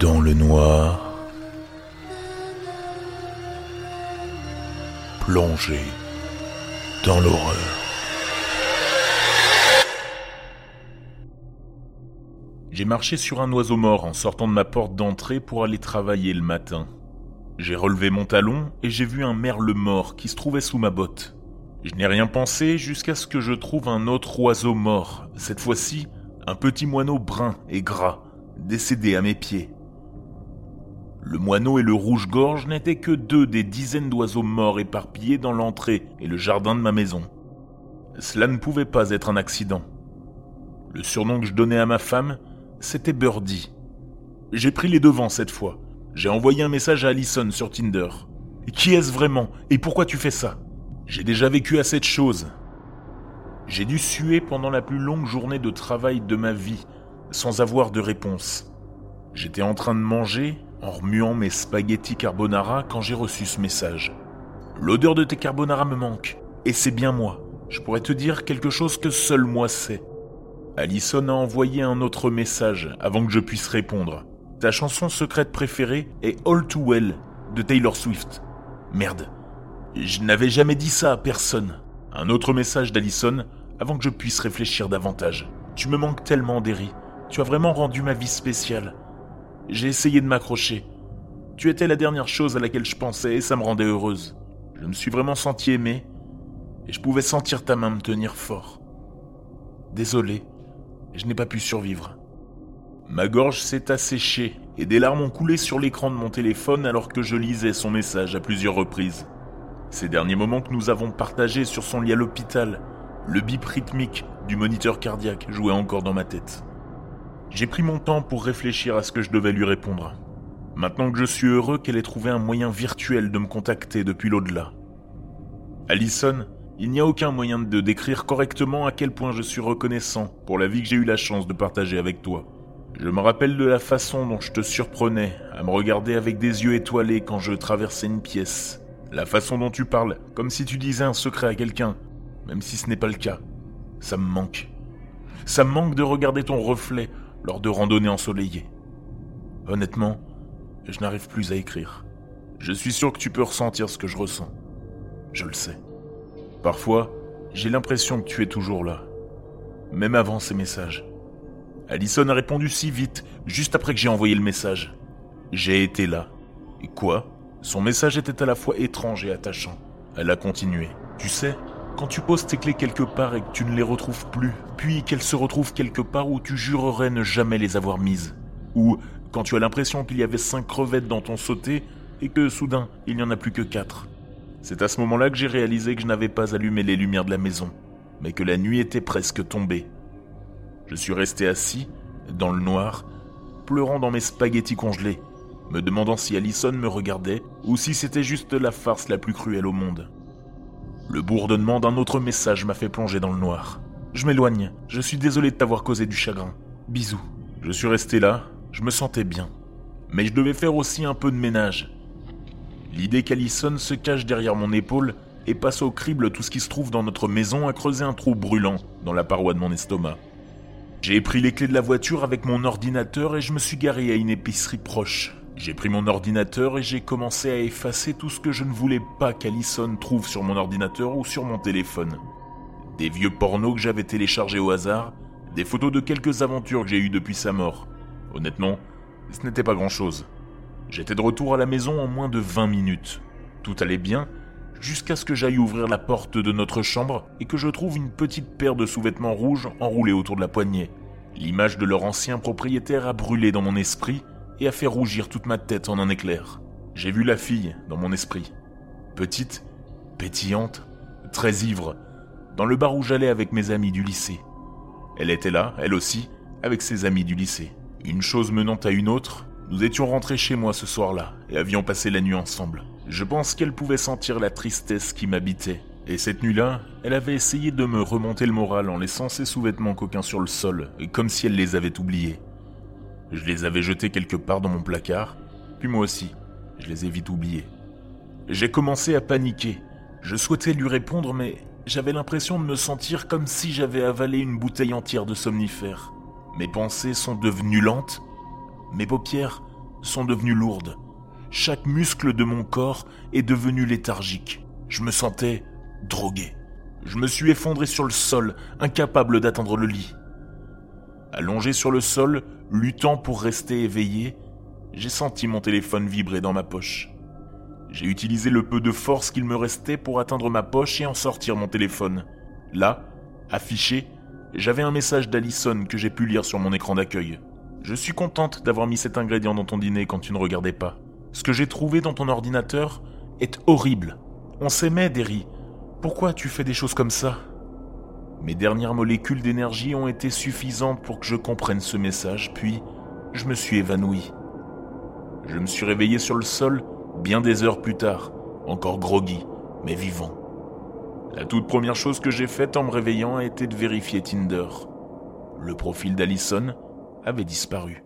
Dans le noir, plongé dans l'horreur. J'ai marché sur un oiseau mort en sortant de ma porte d'entrée pour aller travailler le matin. J'ai relevé mon talon et j'ai vu un merle mort qui se trouvait sous ma botte. Je n'ai rien pensé jusqu'à ce que je trouve un autre oiseau mort, cette fois-ci un petit moineau brun et gras, décédé à mes pieds. Le moineau et le rouge-gorge n'étaient que deux des dizaines d'oiseaux morts éparpillés dans l'entrée et le jardin de ma maison. Cela ne pouvait pas être un accident. Le surnom que je donnais à ma femme, c'était Birdie. J'ai pris les devants cette fois. J'ai envoyé un message à Allison sur Tinder. Qui est-ce vraiment? Et pourquoi tu fais ça? J'ai déjà vécu assez de choses. J'ai dû suer pendant la plus longue journée de travail de ma vie, sans avoir de réponse. J'étais en train de manger, en remuant mes spaghettis carbonara quand j'ai reçu ce message. L'odeur de tes carbonara me manque, et c'est bien moi. Je pourrais te dire quelque chose que seul moi sais. Allison a envoyé un autre message avant que je puisse répondre. Ta chanson secrète préférée est All Too Well de Taylor Swift. Merde. Je n'avais jamais dit ça à personne. Un autre message d'Allison avant que je puisse réfléchir davantage. Tu me manques tellement, Derry. Tu as vraiment rendu ma vie spéciale. J'ai essayé de m'accrocher. Tu étais la dernière chose à laquelle je pensais et ça me rendait heureuse. Je me suis vraiment senti aimé et je pouvais sentir ta main me tenir fort. Désolé, je n'ai pas pu survivre. Ma gorge s'est asséchée et des larmes ont coulé sur l'écran de mon téléphone alors que je lisais son message à plusieurs reprises. Ces derniers moments que nous avons partagés sur son lit à l'hôpital, le bip rythmique du moniteur cardiaque jouait encore dans ma tête. J'ai pris mon temps pour réfléchir à ce que je devais lui répondre. Maintenant que je suis heureux qu'elle ait trouvé un moyen virtuel de me contacter depuis l'au-delà? Allison, il n'y a aucun moyen de décrire correctement à quel point je suis reconnaissant pour la vie que j'ai eu la chance de partager avec toi. Je me rappelle de la façon dont je te surprenais à me regarder avec des yeux étoilés quand je traversais une pièce. La façon dont tu parles, comme si tu disais un secret à quelqu'un, même si ce n'est pas le cas. Ça me manque. Ça me manque de regarder ton reflet lors de randonnées ensoleillées. Honnêtement, je n'arrive plus à écrire. Je suis sûr que tu peux ressentir ce que je ressens. Je le sais. Parfois, j'ai l'impression que tu es toujours là, même avant ces messages. Allison a répondu si vite, juste après que j'ai envoyé le message. J'ai été là. Et quoi? Son message était à la fois étrange et attachant. Elle a continué. Tu sais, quand tu poses tes clés quelque part et que tu ne les retrouves plus, puis qu'elles se retrouvent quelque part où tu jurerais ne jamais les avoir mises, ou quand tu as l'impression qu'il y avait cinq crevettes dans ton sauté et que soudain il n'y en a plus que quatre. C'est à ce moment-là que j'ai réalisé que je n'avais pas allumé les lumières de la maison, mais que la nuit était presque tombée. Je suis resté assis, dans le noir, pleurant dans mes spaghettis congelés, me demandant si Allison me regardait ou si c'était juste la farce la plus cruelle au monde. Le bourdonnement d'un autre message m'a fait plonger dans le noir. Je m'éloigne, je suis désolé de t'avoir causé du chagrin. Bisous. Je suis resté là, je me sentais bien. Mais je devais faire aussi un peu de ménage. L'idée qu'Allison se cache derrière mon épaule et passe au crible tout ce qui se trouve dans notre maison a creusé un trou brûlant dans la paroi de mon estomac. J'ai pris les clés de la voiture avec mon ordinateur et je me suis garé à une épicerie proche. J'ai pris mon ordinateur et j'ai commencé à effacer tout ce que je ne voulais pas qu'Allison trouve sur mon ordinateur ou sur mon téléphone. Des vieux pornos que j'avais téléchargés au hasard, des photos de quelques aventures que j'ai eues depuis sa mort. Honnêtement, ce n'était pas grand-chose. J'étais de retour à la maison en moins de 20 minutes. Tout allait bien, jusqu'à ce que j'aille ouvrir la porte de notre chambre et que je trouve une petite paire de sous-vêtements rouges enroulés autour de la poignée. L'image de leur ancien propriétaire a brûlé dans mon esprit et a fait rougir toute ma tête en un éclair. J'ai vu la fille dans mon esprit. Petite, pétillante, très ivre, dans le bar où j'allais avec mes amis du lycée. Elle était là, elle aussi, avec ses amis du lycée. Une chose menant à une autre, nous étions rentrés chez moi ce soir-là et avions passé la nuit ensemble. Je pense qu'elle pouvait sentir la tristesse qui m'habitait. Et cette nuit-là, elle avait essayé de me remonter le moral en laissant ses sous-vêtements coquins sur le sol, comme si elle les avait oubliés. Je les avais jetés quelque part dans mon placard, puis moi aussi, je les ai vite oubliés. J'ai commencé à paniquer. Je souhaitais lui répondre, mais j'avais l'impression de me sentir comme si j'avais avalé une bouteille entière de somnifère. Mes pensées sont devenues lentes mes paupières sont devenues lourdes. Chaque muscle de mon corps est devenu léthargique. Je me sentais drogué. Je me suis effondré sur le sol, incapable d'atteindre le lit. Allongé sur le sol, luttant pour rester éveillé, j'ai senti mon téléphone vibrer dans ma poche. J'ai utilisé le peu de force qu'il me restait pour atteindre ma poche et en sortir mon téléphone. Là, affiché, j'avais un message d'Alison que j'ai pu lire sur mon écran d'accueil. Je suis contente d'avoir mis cet ingrédient dans ton dîner quand tu ne regardais pas. Ce que j'ai trouvé dans ton ordinateur est horrible. On s'aimait, Derry. Pourquoi tu fais des choses comme ça? Mes dernières molécules d'énergie ont été suffisantes pour que je comprenne ce message, puis je me suis évanoui. Je me suis réveillé sur le sol bien des heures plus tard, encore groggy, mais vivant. La toute première chose que j'ai faite en me réveillant a été de vérifier Tinder. Le profil d'Allison avait disparu.